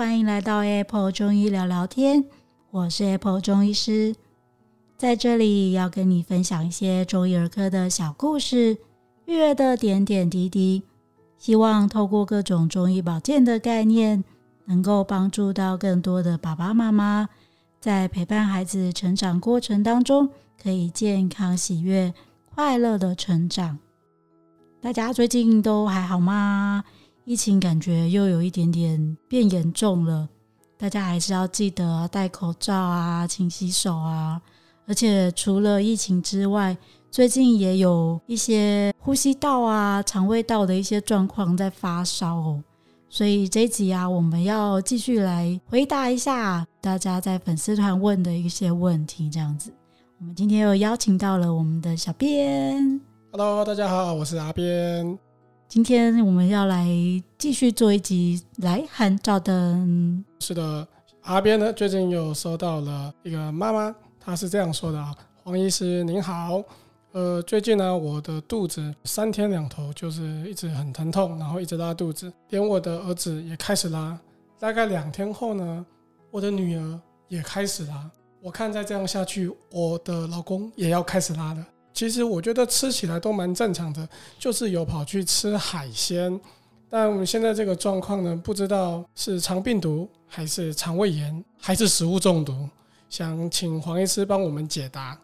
欢迎来到 Apple 中医聊聊天，我是 Apple 中医师，在这里要跟你分享一些中医儿科的小故事，育儿的点点滴滴，希望透过各种中医保健的概念，能够帮助到更多的爸爸妈妈，在陪伴孩子成长过程当中，可以健康、喜悦、快乐的成长。大家最近都还好吗？疫情感觉又有一点点变严重了，大家还是要记得戴口罩啊，勤洗手啊。而且除了疫情之外，最近也有一些呼吸道啊、肠胃道的一些状况在发烧哦。所以这一集啊，我们要继续来回答一下大家在粉丝团问的一些问题。这样子，我们今天又邀请到了我们的小编。Hello，大家好，我是阿边。今天我们要来继续做一集来函照灯。是的，阿边呢最近又收到了一个妈妈，她是这样说的啊：黄医师您好，呃，最近呢我的肚子三天两头就是一直很疼痛，然后一直拉肚子，连我的儿子也开始拉。大概两天后呢，我的女儿也开始拉。我看再这样下去，我的老公也要开始拉了。其实我觉得吃起来都蛮正常的，就是有跑去吃海鲜，但我们现在这个状况呢，不知道是肠病毒还是肠胃炎还是食物中毒，想请黄医师帮我们解答。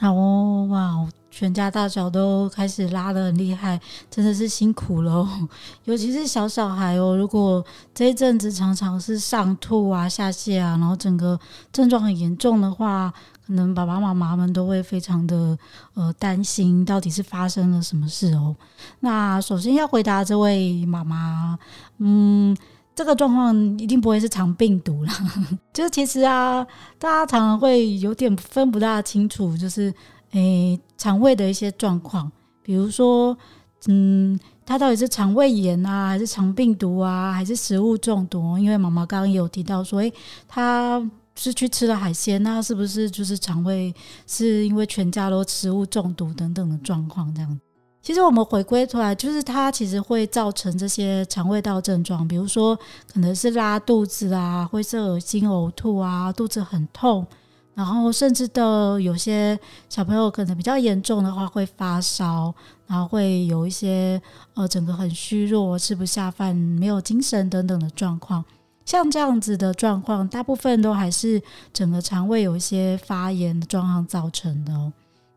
好哦，哇，全家大小都开始拉得很厉害，真的是辛苦了哦。尤其是小小孩哦，如果这一阵子常常是上吐啊、下泻啊，然后整个症状很严重的话，可能爸爸妈妈们都会非常的呃担心，到底是发生了什么事哦。那首先要回答这位妈妈，嗯。这个状况一定不会是肠病毒啦，就是其实啊，大家常常会有点分不大清楚，就是诶肠胃的一些状况，比如说，嗯，它到底是肠胃炎啊，还是肠病毒啊，还是食物中毒？因为妈妈刚刚有提到说，诶，她是去吃了海鲜，那是不是就是肠胃是因为全家都食物中毒等等的状况这样？其实我们回归出来，就是它其实会造成这些肠胃道症状，比如说可能是拉肚子啊，会是恶心、呕吐啊，肚子很痛，然后甚至的有些小朋友可能比较严重的话会发烧，然后会有一些呃整个很虚弱、吃不下饭、没有精神等等的状况。像这样子的状况，大部分都还是整个肠胃有一些发炎的状况造成的哦。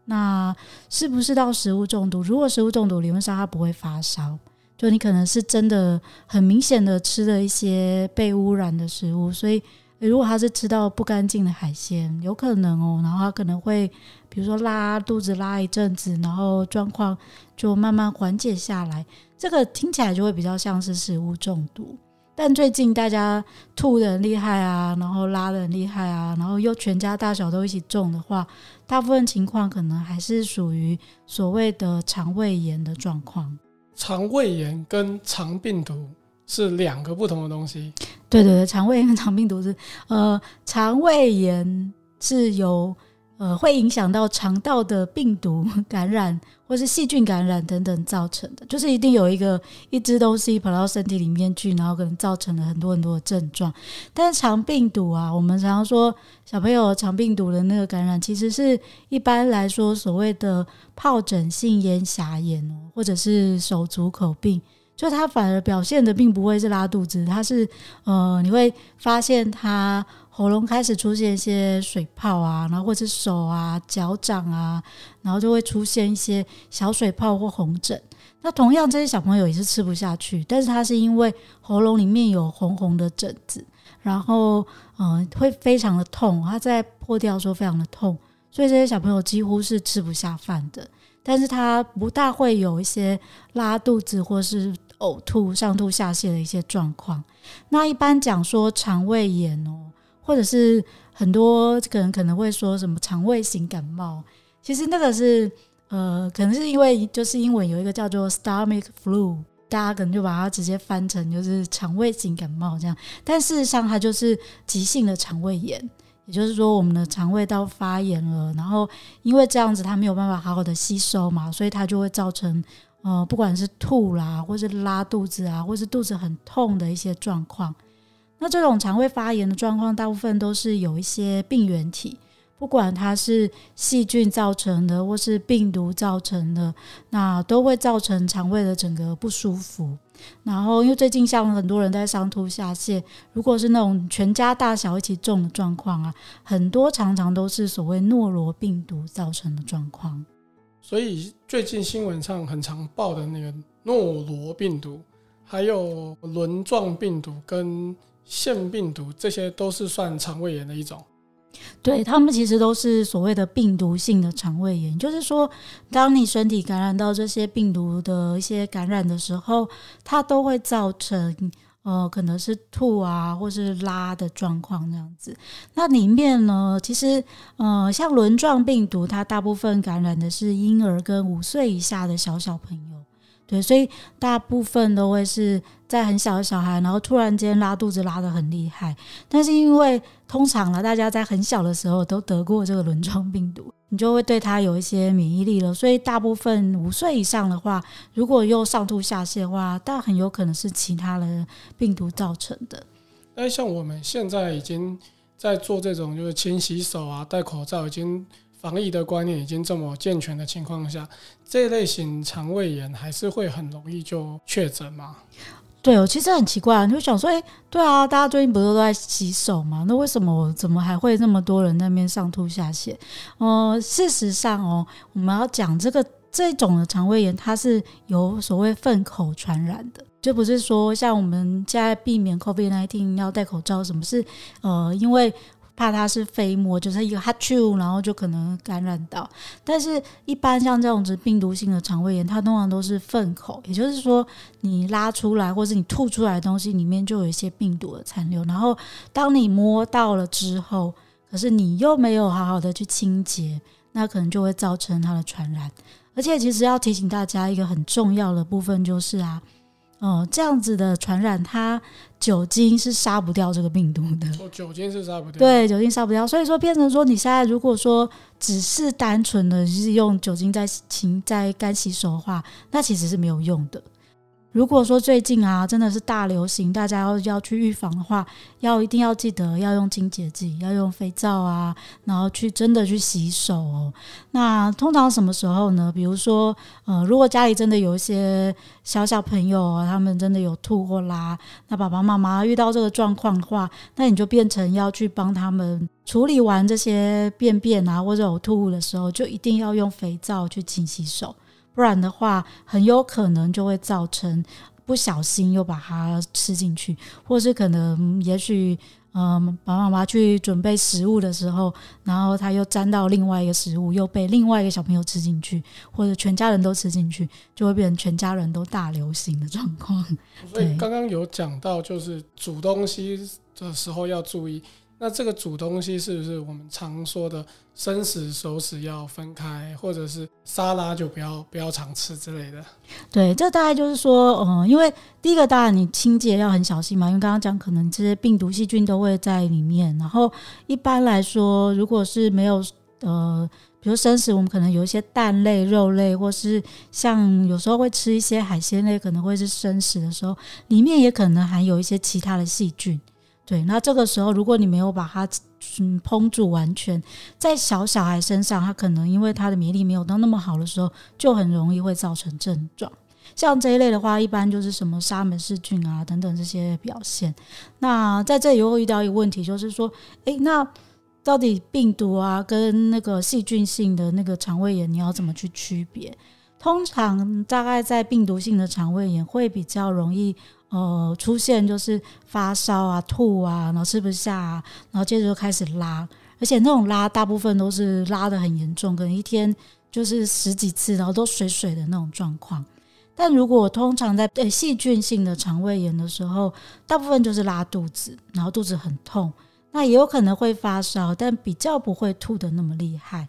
那是不是到食物中毒？如果食物中毒，理论上它不会发烧，就你可能是真的很明显的吃了一些被污染的食物，所以如果他是吃到不干净的海鲜，有可能哦，然后他可能会比如说拉肚子拉一阵子，然后状况就慢慢缓解下来，这个听起来就会比较像是食物中毒。但最近大家吐的很厉害啊，然后拉的很厉害啊，然后又全家大小都一起中的话，大部分情况可能还是属于所谓的肠胃炎的状况。肠胃炎跟肠病毒是两个不同的东西。对对对，肠胃炎跟肠病毒是，呃，肠胃炎是由。呃，会影响到肠道的病毒 感染，或是细菌感染等等造成的，就是一定有一个一只东西跑到身体里面去，然后可能造成了很多很多的症状。但是肠病毒啊，我们常常说小朋友肠病毒的那个感染，其实是一般来说所谓的疱疹性咽峡炎，或者是手足口病，就他反而表现的并不会是拉肚子，他是呃，你会发现他。喉咙开始出现一些水泡啊，然后或者手啊、脚掌啊，然后就会出现一些小水泡或红疹。那同样，这些小朋友也是吃不下去，但是他是因为喉咙里面有红红的疹子，然后嗯、会非常的痛，他在破掉的时候非常的痛，所以这些小朋友几乎是吃不下饭的。但是他不大会有一些拉肚子或是呕吐、上吐下泻的一些状况。那一般讲说肠胃炎哦。或者是很多可能可能会说什么肠胃型感冒，其实那个是呃，可能是因为就是英文有一个叫做 stomach flu，大家可能就把它直接翻成就是肠胃型感冒这样，但事实上它就是急性的肠胃炎，也就是说我们的肠胃道发炎了，然后因为这样子它没有办法好好的吸收嘛，所以它就会造成呃，不管是吐啦，或是拉肚子啊，或是肚子很痛的一些状况。那这种肠胃发炎的状况，大部分都是有一些病原体，不管它是细菌造成的，或是病毒造成的，那都会造成肠胃的整个不舒服。然后，因为最近像很多人在上吐下泻，如果是那种全家大小一起中的状况啊，很多常常都是所谓诺罗病毒造成的状况。所以最近新闻上很常报的那个诺罗病毒，还有轮状病毒跟腺病毒，这些都是算肠胃炎的一种。对，他们其实都是所谓的病毒性的肠胃炎，就是说，当你身体感染到这些病毒的一些感染的时候，它都会造成呃，可能是吐啊，或是拉的状况这样子。那里面呢，其实呃，像轮状病毒，它大部分感染的是婴儿跟五岁以下的小小朋友。对，所以大部分都会是在很小的小孩，然后突然间拉肚子拉得很厉害。但是因为通常呢，大家在很小的时候都得过这个轮状病毒，你就会对它有一些免疫力了。所以大部分五岁以上的话，如果又上吐下泻的话，但很有可能是其他的病毒造成的。那像我们现在已经在做这种，就是勤洗手啊，戴口罩，已经。防疫的观念已经这么健全的情况下，这类型肠胃炎还是会很容易就确诊吗？对，我其实很奇怪，你就想说，哎，对啊，大家最近不是都在洗手吗？那为什么我怎么还会那么多人那边上吐下泻？呃，事实上哦，我们要讲这个这种的肠胃炎，它是由所谓粪口传染的，就不是说像我们现在避免 COVID-19 要戴口罩，什么是呃，因为。怕它是飞沫，就是一个哈啾，然后就可能感染到。但是，一般像这种子病毒性的肠胃炎，它通常都是粪口，也就是说，你拉出来或是你吐出来的东西里面就有一些病毒的残留。然后，当你摸到了之后，可是你又没有好好的去清洁，那可能就会造成它的传染。而且，其实要提醒大家一个很重要的部分就是啊。哦，这样子的传染，它酒精是杀不掉这个病毒的。哦，酒精是杀不掉。对，酒精杀不掉，所以说变成说，你现在如果说只是单纯的就是用酒精在清在干洗手的话，那其实是没有用的。如果说最近啊，真的是大流行，大家要要去预防的话，要一定要记得要用清洁剂，要用肥皂啊，然后去真的去洗手哦。那通常什么时候呢？比如说，呃，如果家里真的有一些小小朋友啊，他们真的有吐或拉，那爸爸妈妈遇到这个状况的话，那你就变成要去帮他们处理完这些便便啊或者呕吐物的时候，就一定要用肥皂去清洗手。不然的话，很有可能就会造成不小心又把它吃进去，或是可能也许，嗯，爸爸妈妈去准备食物的时候，然后他又沾到另外一个食物，又被另外一个小朋友吃进去，或者全家人都吃进去，就会变成全家人都大流行的状况。所以刚刚有讲到，就是煮东西的时候要注意。那这个煮东西是不是我们常说的生食熟食要分开，或者是沙拉就不要不要常吃之类的？对，这大概就是说，嗯，因为第一个当然你清洁要很小心嘛，因为刚刚讲可能这些病毒细菌都会在里面。然后一般来说，如果是没有呃，比如生食，我们可能有一些蛋类、肉类，或是像有时候会吃一些海鲜类，可能会是生食的时候，里面也可能含有一些其他的细菌。对，那这个时候，如果你没有把它嗯烹煮完全，在小小孩身上，他可能因为他的免疫力没有到那么好的时候，就很容易会造成症状。像这一类的话，一般就是什么沙门氏菌啊等等这些表现。那在这里又遇到一个问题，就是说，诶，那到底病毒啊跟那个细菌性的那个肠胃炎，你要怎么去区别？通常大概在病毒性的肠胃炎会比较容易。呃，出现就是发烧啊、吐啊，然后吃不下啊，然后接着就开始拉，而且那种拉大部分都是拉的很严重，可能一天就是十几次，然后都水水的那种状况。但如果通常在对细菌性的肠胃炎的时候，大部分就是拉肚子，然后肚子很痛，那也有可能会发烧，但比较不会吐的那么厉害。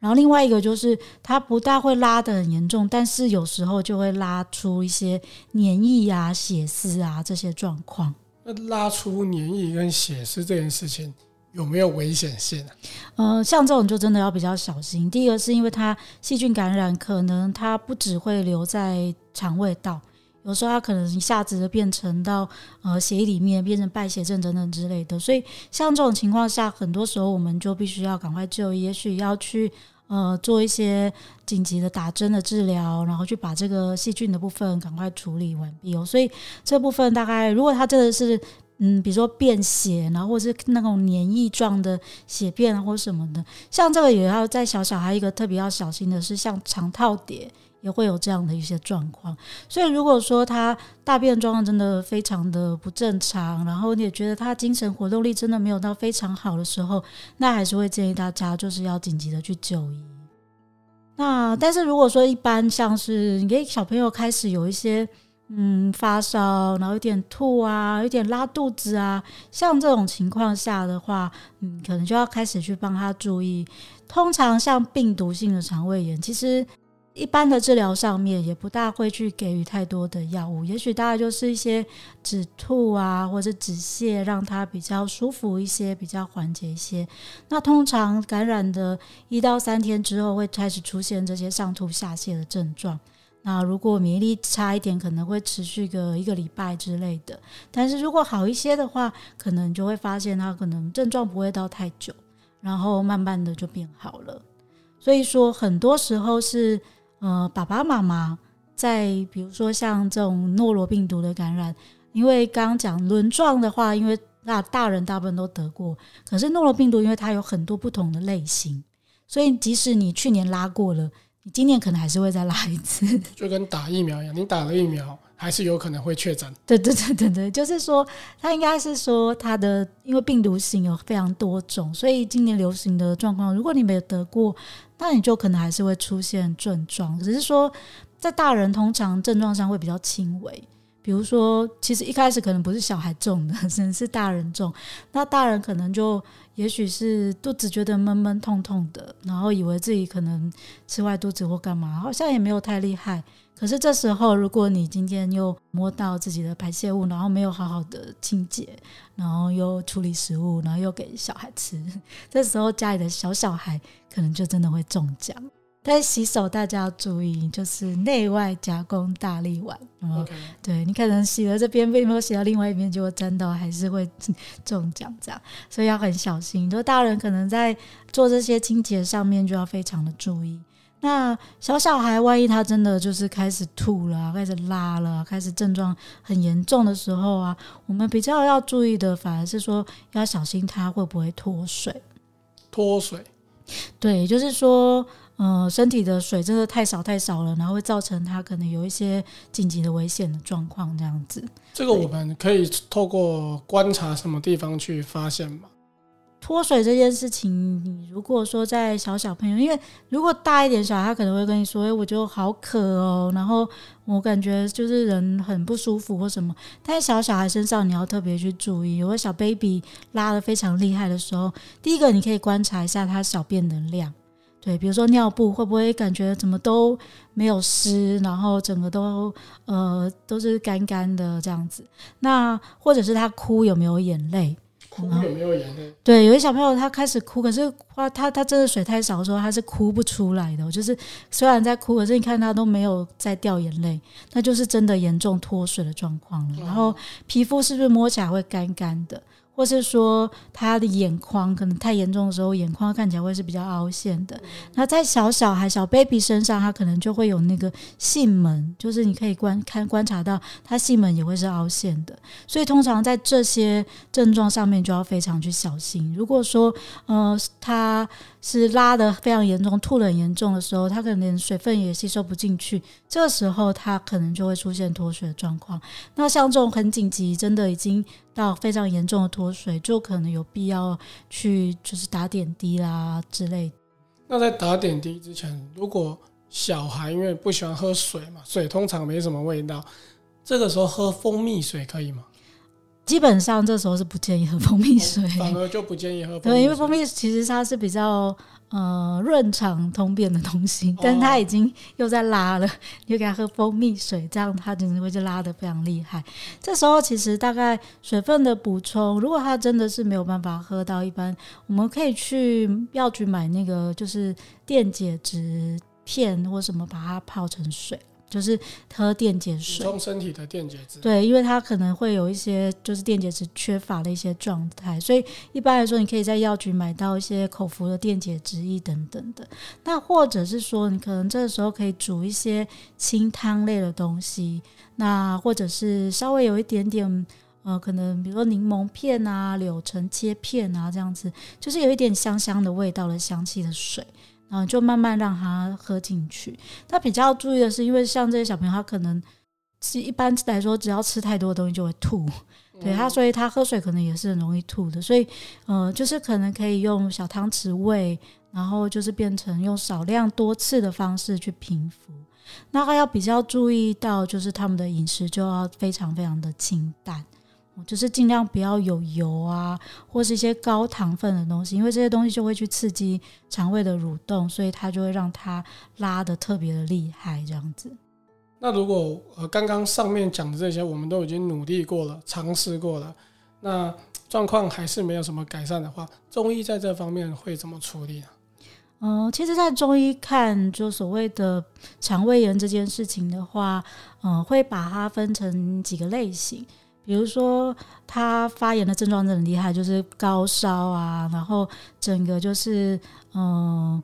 然后另外一个就是它不大会拉的很严重，但是有时候就会拉出一些黏液啊、血丝啊这些状况。那拉出黏液跟血丝这件事情有没有危险性啊？呃，像这种就真的要比较小心。第一个是因为它细菌感染，可能它不只会留在肠胃道。有时候它可能一下子就变成到呃血液里面变成败血症等等之类的。所以像这种情况下，很多时候我们就必须要赶快就医，也许要去呃做一些紧急的打针的治疗，然后去把这个细菌的部分赶快处理完毕哦。所以这部分大概如果它真的是。嗯，比如说便血，然后或是那种黏液状的血便啊，或什么的，像这个也要在小小孩一个特别要小心的是，像肠套叠也会有这样的一些状况。所以如果说他大便状况真的非常的不正常，然后你也觉得他精神活动力真的没有到非常好的时候，那还是会建议大家就是要紧急的去就医。那但是如果说一般像是你给小朋友开始有一些。嗯，发烧，然后有点吐啊，有点拉肚子啊，像这种情况下的话，嗯，可能就要开始去帮他注意。通常像病毒性的肠胃炎，其实一般的治疗上面也不大会去给予太多的药物，也许大概就是一些止吐啊，或者止泻，让他比较舒服一些，比较缓解一些。那通常感染的一到三天之后，会开始出现这些上吐下泻的症状。那如果免疫力差一点，可能会持续个一个礼拜之类的。但是如果好一些的话，可能就会发现他可能症状不会到太久，然后慢慢的就变好了。所以说，很多时候是呃爸爸妈妈在比如说像这种诺罗病毒的感染，因为刚刚讲轮状的话，因为那大人大部分都得过，可是诺罗病毒因为它有很多不同的类型，所以即使你去年拉过了。你今年可能还是会再拉一次，就跟打疫苗一样，你打了疫苗还是有可能会确诊。对对对对对，就是说，它应该是说它的，因为病毒型有非常多种，所以今年流行的状况，如果你没有得过，那你就可能还是会出现症状，只是说在大人通常症状上会比较轻微。比如说，其实一开始可能不是小孩重的，可能是大人重。那大人可能就也许是肚子觉得闷闷痛痛的，然后以为自己可能吃坏肚子或干嘛，好像也没有太厉害。可是这时候，如果你今天又摸到自己的排泄物，然后没有好好的清洁，然后又处理食物，然后又给小孩吃，这时候家里的小小孩可能就真的会中奖。但洗手大家要注意，就是内外夹攻大立腕。OK，对，你可能洗了这边，并没有洗到另外一边，结果沾到还是会中奖这样，所以要很小心。就大人可能在做这些清洁上面就要非常的注意。那小小孩万一他真的就是开始吐了，开始拉了，开始症状很严重的时候啊，我们比较要注意的反而是说要小心他会不会脱水。脱水，对，就是说。呃，身体的水真的太少太少了，然后会造成他可能有一些紧急的危险的状况，这样子。这个我们可以透过观察什么地方去发现吗？脱水这件事情，你如果说在小小朋友，因为如果大一点小孩，他可能会跟你说：“哎，我就好渴哦，然后我感觉就是人很不舒服或什么。”但是小小孩身上你要特别去注意，有个小 baby 拉得非常厉害的时候，第一个你可以观察一下他小便的量。对，比如说尿布会不会感觉怎么都没有湿，然后整个都呃都是干干的这样子。那或者是他哭有没有眼泪？哭有没有眼泪？对，有些小朋友他开始哭，可是他他他真的水太少的时候，他是哭不出来的。就是虽然在哭，可是你看他都没有在掉眼泪，那就是真的严重脱水的状况了。然后皮肤是不是摸起来会干干的？或是说他的眼眶可能太严重的时候，眼眶看起来会是比较凹陷的。那在小小孩、小 baby 身上，他可能就会有那个囟门，就是你可以观看观察到，他囟门也会是凹陷的。所以通常在这些症状上面就要非常去小心。如果说呃他是拉的非常严重、吐的很严重的时候，他可能连水分也吸收不进去，这个时候他可能就会出现脱水的状况。那像这种很紧急，真的已经。到非常严重的脱水，就可能有必要去就是打点滴啦之类。那在打点滴之前，如果小孩因为不喜欢喝水嘛，水通常没什么味道，这个时候喝蜂蜜水可以吗？基本上这时候是不建议喝蜂蜜水，反而就不建议喝蜂蜜水。对，因为蜂蜜其实它是比较。呃，润肠通便的东西，但是他已经又在拉了，你就给他喝蜂蜜水，这样他真的会就拉的非常厉害。这时候其实大概水分的补充，如果他真的是没有办法喝到一般，我们可以去药局买那个就是电解质片或什么，把它泡成水。就是喝电解水，补充身体的电解质。对，因为它可能会有一些就是电解质缺乏的一些状态，所以一般来说，你可以在药局买到一些口服的电解质液等等的。那或者是说，你可能这个时候可以煮一些清汤类的东西，那或者是稍微有一点点。呃，可能比如说柠檬片啊、柳橙切片啊，这样子，就是有一点香香的味道的香气的水，然后就慢慢让他喝进去。他比较注意的是，因为像这些小朋友，他可能是一般来说，只要吃太多的东西就会吐，对他，所以他喝水可能也是很容易吐的。所以，呃，就是可能可以用小汤匙喂，然后就是变成用少量多次的方式去平服。那他要比较注意到，就是他们的饮食就要非常非常的清淡。就是尽量不要有油啊，或是一些高糖分的东西，因为这些东西就会去刺激肠胃的蠕动，所以它就会让它拉的特别的厉害，这样子。那如果呃刚刚上面讲的这些，我们都已经努力过了，尝试过了，那状况还是没有什么改善的话，中医在这方面会怎么处理呢？嗯、呃，其实，在中医看，就所谓的肠胃炎这件事情的话，嗯、呃，会把它分成几个类型。比如说，他发炎的症状很厉害，就是高烧啊，然后整个就是嗯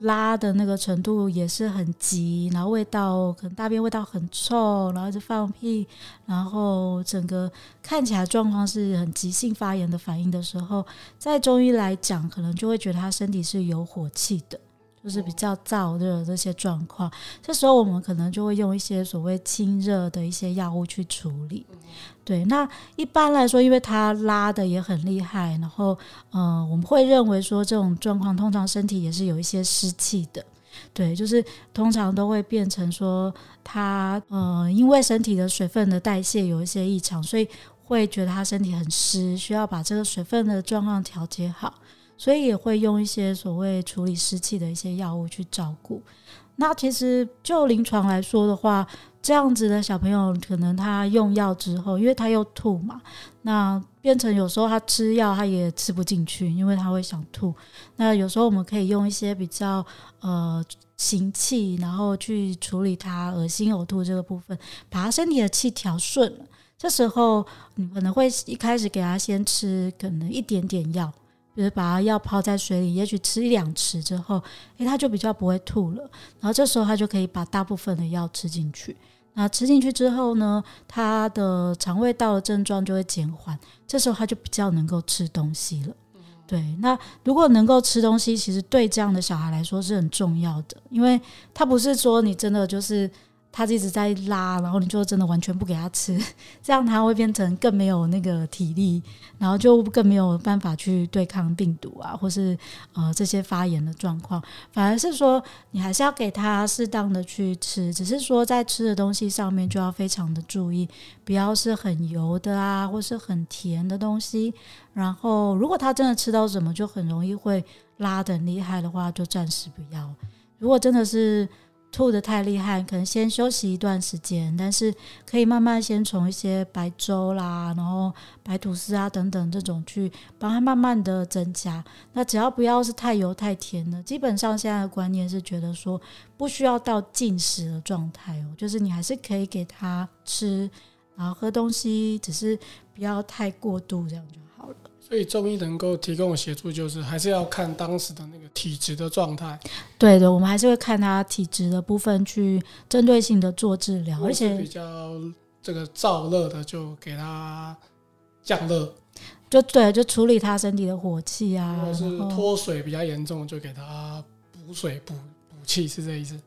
拉的那个程度也是很急，然后味道可能大便味道很臭，然后就放屁，然后整个看起来状况是很急性发炎的反应的时候，在中医来讲，可能就会觉得他身体是有火气的。就是比较燥热这些状况，这时候我们可能就会用一些所谓清热的一些药物去处理。对，那一般来说，因为它拉的也很厉害，然后呃，我们会认为说这种状况通常身体也是有一些湿气的。对，就是通常都会变成说他呃，因为身体的水分的代谢有一些异常，所以会觉得他身体很湿，需要把这个水分的状况调节好。所以也会用一些所谓处理湿气的一些药物去照顾。那其实就临床来说的话，这样子的小朋友可能他用药之后，因为他又吐嘛，那变成有时候他吃药他也吃不进去，因为他会想吐。那有时候我们可以用一些比较呃行气，然后去处理他恶心呕吐这个部分，把他身体的气调顺了。这时候你可能会一开始给他先吃可能一点点药。就是把它药泡在水里，也许吃一两匙之后，诶，他就比较不会吐了。然后这时候他就可以把大部分的药吃进去。那吃进去之后呢，他的肠胃道的症状就会减缓。这时候他就比较能够吃东西了。对，那如果能够吃东西，其实对这样的小孩来说是很重要的，因为他不是说你真的就是。他一直在拉，然后你就真的完全不给他吃，这样他会变成更没有那个体力，然后就更没有办法去对抗病毒啊，或是呃这些发炎的状况。反而是说，你还是要给他适当的去吃，只是说在吃的东西上面就要非常的注意，不要是很油的啊，或是很甜的东西。然后如果他真的吃到什么就很容易会拉得很厉害的话，就暂时不要。如果真的是。吐的太厉害，可能先休息一段时间，但是可以慢慢先从一些白粥啦，然后白吐司啊等等这种去帮他慢慢的增加。那只要不要是太油太甜的，基本上现在的观念是觉得说不需要到禁食的状态哦，就是你还是可以给他吃，然后喝东西，只是不要太过度这样就好了。所以中医能够提供的协助，就是还是要看当时的那个体质的状态。对的，我们还是会看他体质的部分去针对性的做治疗，而且比较这个燥热的就给他降热，就对，就处理他身体的火气啊。如果是脱水比较严重，就给他补水补补气，是这意思。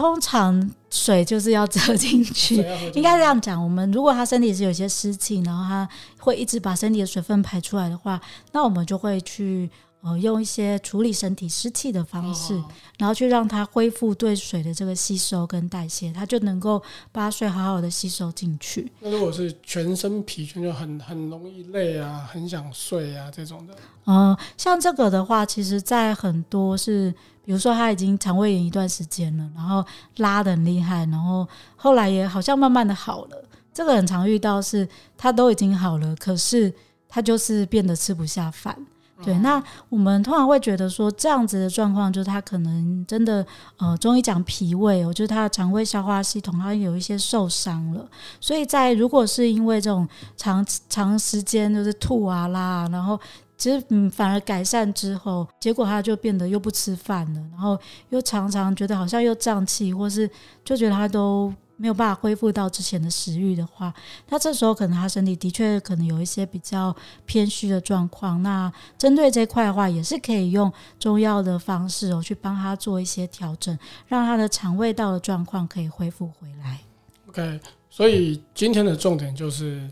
通常水就是要折进去，应该这样讲。我们如果他身体是有些湿气，然后他会一直把身体的水分排出来的话，那我们就会去呃用一些处理身体湿气的方式，然后去让它恢复对水的这个吸收跟代谢，它就能够把水好好的吸收进去。那如果是全身疲倦，就很很容易累啊，很想睡啊这种的，嗯、呃，像这个的话，其实在很多是。比如说他已经肠胃炎一段时间了，然后拉的很厉害，然后后来也好像慢慢的好了。这个很常遇到是，他都已经好了，可是他就是变得吃不下饭，对，那我们通常会觉得说，这样子的状况，就是他可能真的，呃，中医讲脾胃哦，就是他的肠胃消化系统，他有一些受伤了。所以在如果是因为这种长长时间就是吐啊拉，然后其实嗯反而改善之后，结果他就变得又不吃饭了，然后又常常觉得好像又胀气，或是就觉得他都。没有办法恢复到之前的食欲的话，那这时候可能他身体的确可能有一些比较偏虚的状况。那针对这块的话，也是可以用中药的方式哦，去帮他做一些调整，让他的肠胃道的状况可以恢复回来。OK，所以今天的重点就是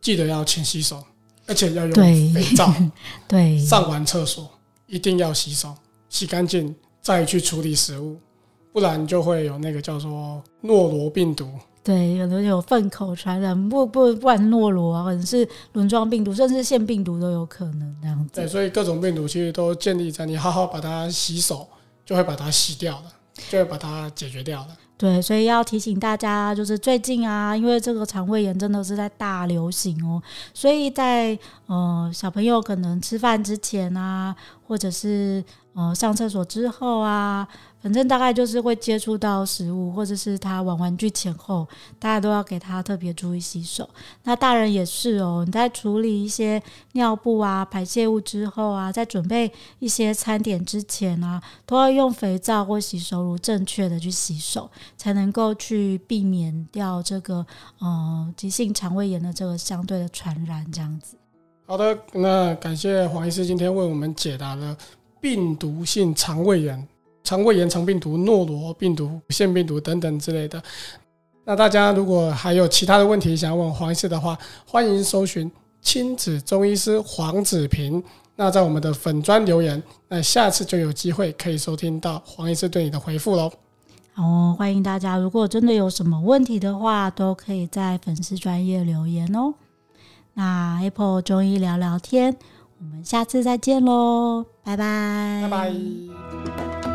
记得要勤洗手，而且要用肥皂。对，上完厕所一定要洗手，洗干净再去处理食物。不然就会有那个叫做诺罗病毒，对，有的有粪口传染，不不不然诺罗啊，或者是轮状病毒，甚至腺病毒都有可能这样子。对，所以各种病毒其实都建立在你好好把它洗手，就会把它洗掉了，就会把它解决掉了。对，所以要提醒大家，就是最近啊，因为这个肠胃炎真的是在大流行哦，所以在呃小朋友可能吃饭之前啊，或者是呃上厕所之后啊。反正大概就是会接触到食物，或者是他玩玩具前后，大家都要给他特别注意洗手。那大人也是哦，你在处理一些尿布啊、排泄物之后啊，在准备一些餐点之前啊，都要用肥皂或洗手乳正确的去洗手，才能够去避免掉这个呃急性肠胃炎的这个相对的传染。这样子。好的，那感谢黄医师今天为我们解答了病毒性肠胃炎。肠胃炎、肠病毒、诺罗病毒、腺病毒等等之类的。那大家如果还有其他的问题想要问黄医师的话，欢迎搜寻亲子中医师黄子平。那在我们的粉专留言，那下次就有机会可以收听到黄医师对你的回复喽。好，欢迎大家，如果真的有什么问题的话，都可以在粉丝专业留言哦。那 Apple 中医聊聊天，我们下次再见喽，拜拜，拜拜。